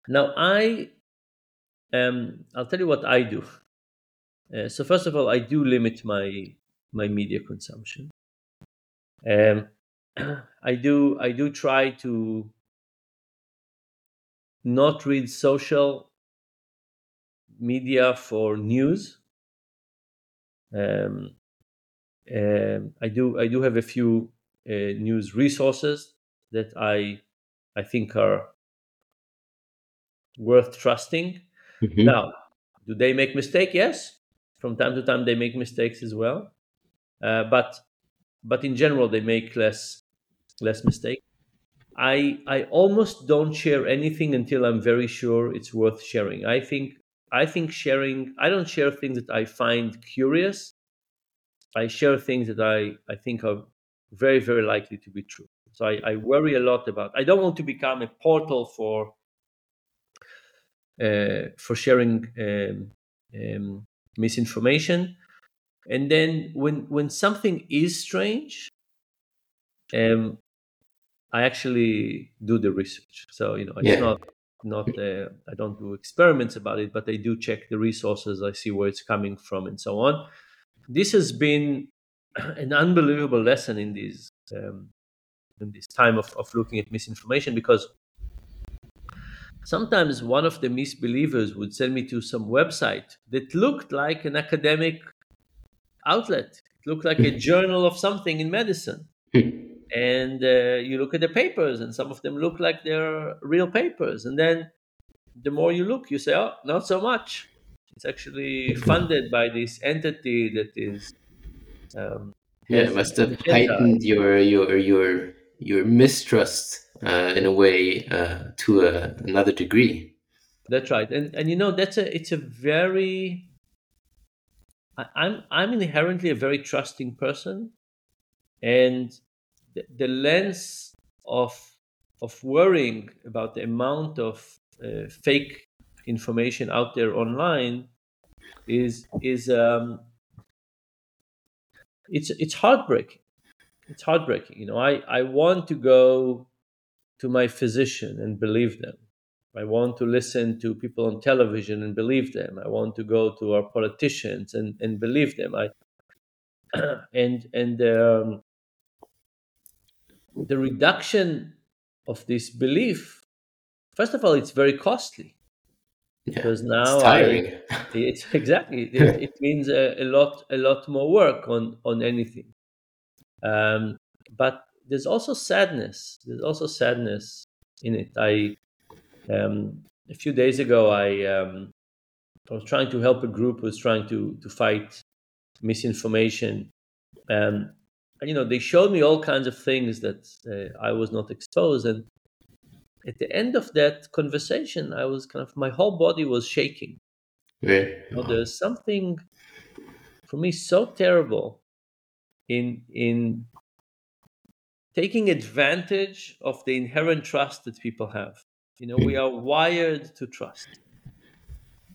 Now i um, i'll tell you what i do. Uh, so first of all i do limit my my media consumption. Um, i do i do try to not read social media for news. Um, um, I do I do have a few uh, news resources that I I think are worth trusting. Mhm. Now, do they make mistake? Yes, from time to time they make mistakes as well, uh, but but in general they make less less mistake. I I almost don't share anything until I'm very sure it's worth sharing. I think I think sharing I don't share things that I find curious. I share things that I, I think are very, very likely to be true. So I, I worry a lot about I don't want to become a portal for uh, for sharing um, um, misinformation. And then when when something is strange, um, I actually do the research. So you know, it's Yeah. not not uh, I don't do experiments about it, but I do check the resources. I see where it's coming from, and so on. This has been an unbelievable lesson in these um, in this time of, of looking at misinformation because sometimes one of the misbelievers would send me to some website that looked like an academic outlet. It looked like a journal of something in medicine. And uh, you look at the papers and some of them look like they're real papers. And then the more you look you say oh not so much it's actually funded by this entity that is um, Yeah, it must have heightened your your your your mistrust uh, in a way uh, to a, another degree. that's right. And and you know that's a it's a very I, I'm I'm inherently a very trusting person, and the, the lens of of worrying about the amount of uh, fake information out there online is is um, it's it's heartbreaking. It's heartbreaking. You know, I I want to go to my physician and believe them. I want to listen to people on television and believe them. I want to go to our politicians and, and believe them. I and and um, the reduction of this belief, first of all, it's very costly Yeah. because now It's I, it's exactly it, it means a, a lot a lot more work on on anything. Um, but there's also sadness. There's also sadness in it. I um, a few days ago I um, I was trying to help a group who was trying to to fight misinformation. Um, and you know they showed me all kinds of things that uh, I was not exposed and at the end of that conversation I was kind of my whole body was shaking Yeah. you know, there's something for me so terrible in in taking advantage of the inherent trust that people have. You know, we are wired to trust.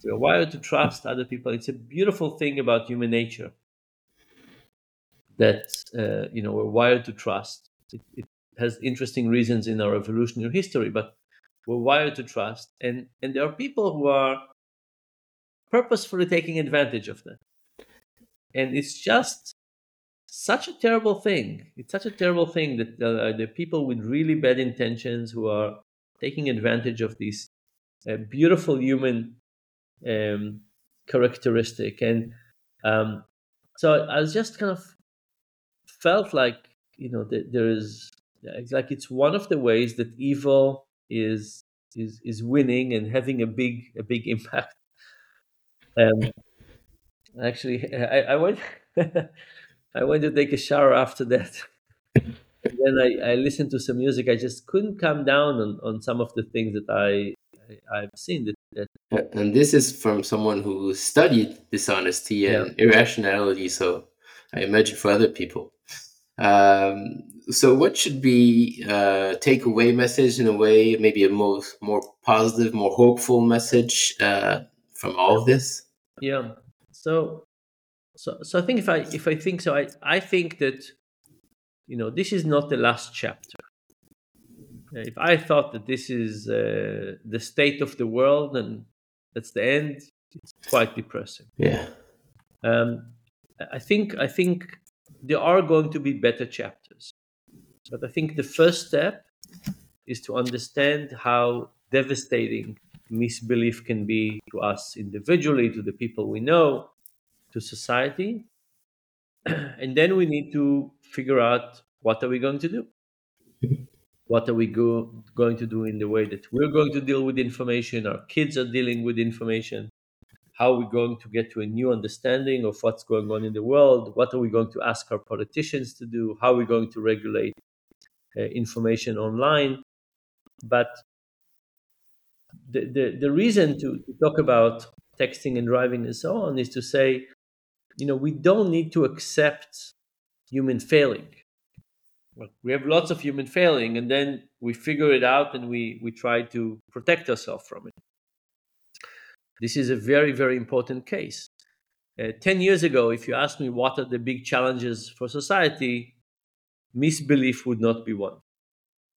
We are wired to trust other people. It's a beautiful thing about human nature that uh, you know we're wired to trust. It, it has interesting reasons in our evolutionary history, but we're wired to trust, and and there are people who are purposefully taking advantage of that. And it's just such a terrible thing. It's such a terrible thing that uh, the people with really bad intentions who are taking advantage of this uh, beautiful human um, characteristic. And um, so I was just kind of felt like, you know, that there is, it's like it's one of the ways that evil is is is winning and having a big a big impact um, actually, I, I went. I went to take a shower after that. and then I, I listened to some music. I just couldn't come down on, on some of the things that I, I have seen. That, that And this is from someone who studied dishonesty and irrationality. So I imagine for other people. Um, so what should be uh, takeaway message in a way, maybe a more more positive, more hopeful message uh, from all of this? yeah. So, so so I think if I if I think so, I I think that you know this is not the last chapter. If I thought that this is uh, the state of the world and that's the end, it's quite depressing. Yeah. Um, I think I think there are going to be better chapters, but I think the first step is to understand how devastating misbelief can be to us individually, to the people we know, to society, and then we need to figure out what are we going to do. What are we go, going to do in the way that we're going to deal with information? Our kids are dealing with information how are we going to get to a new understanding of what's going on in the world? What are we going to ask our politicians to do? How are we going to regulate information online? But the, the, the reason to, to talk about texting and driving and so on is to say, you know, we don't need to accept human failing. We have lots of human failing, and then we figure it out and we, we try to protect ourselves from it. This is a very, very important case. Uh, 10 years ago, if you asked me what are the big challenges for society, misbelief would not be one.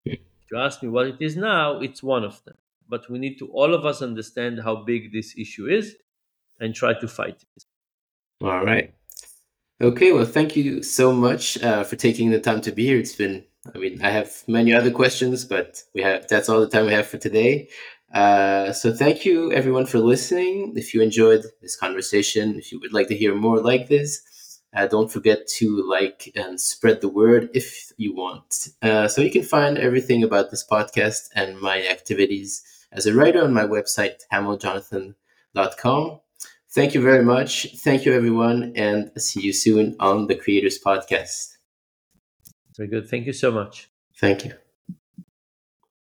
If you ask me what it is now, it's one of them. But we need to, all of us, understand how big this issue is and try to fight it. All right. Okay. Well, thank you so much uh, for taking the time to be here. It's been, I mean, I have many other questions, but we have that's all the time we have for today. Uh, so thank you everyone for listening. If you enjoyed this conversation, if you would like to hear more like this, uh, don't forget to like and spread the word if you want. Uh, so you can find everything about this podcast and my activities as a writer on my website, hammeljonathan.com. Thank you very much. Thank you, everyone, and see you soon on the Creators Podcast. Very good. Thank you so much. Thank you.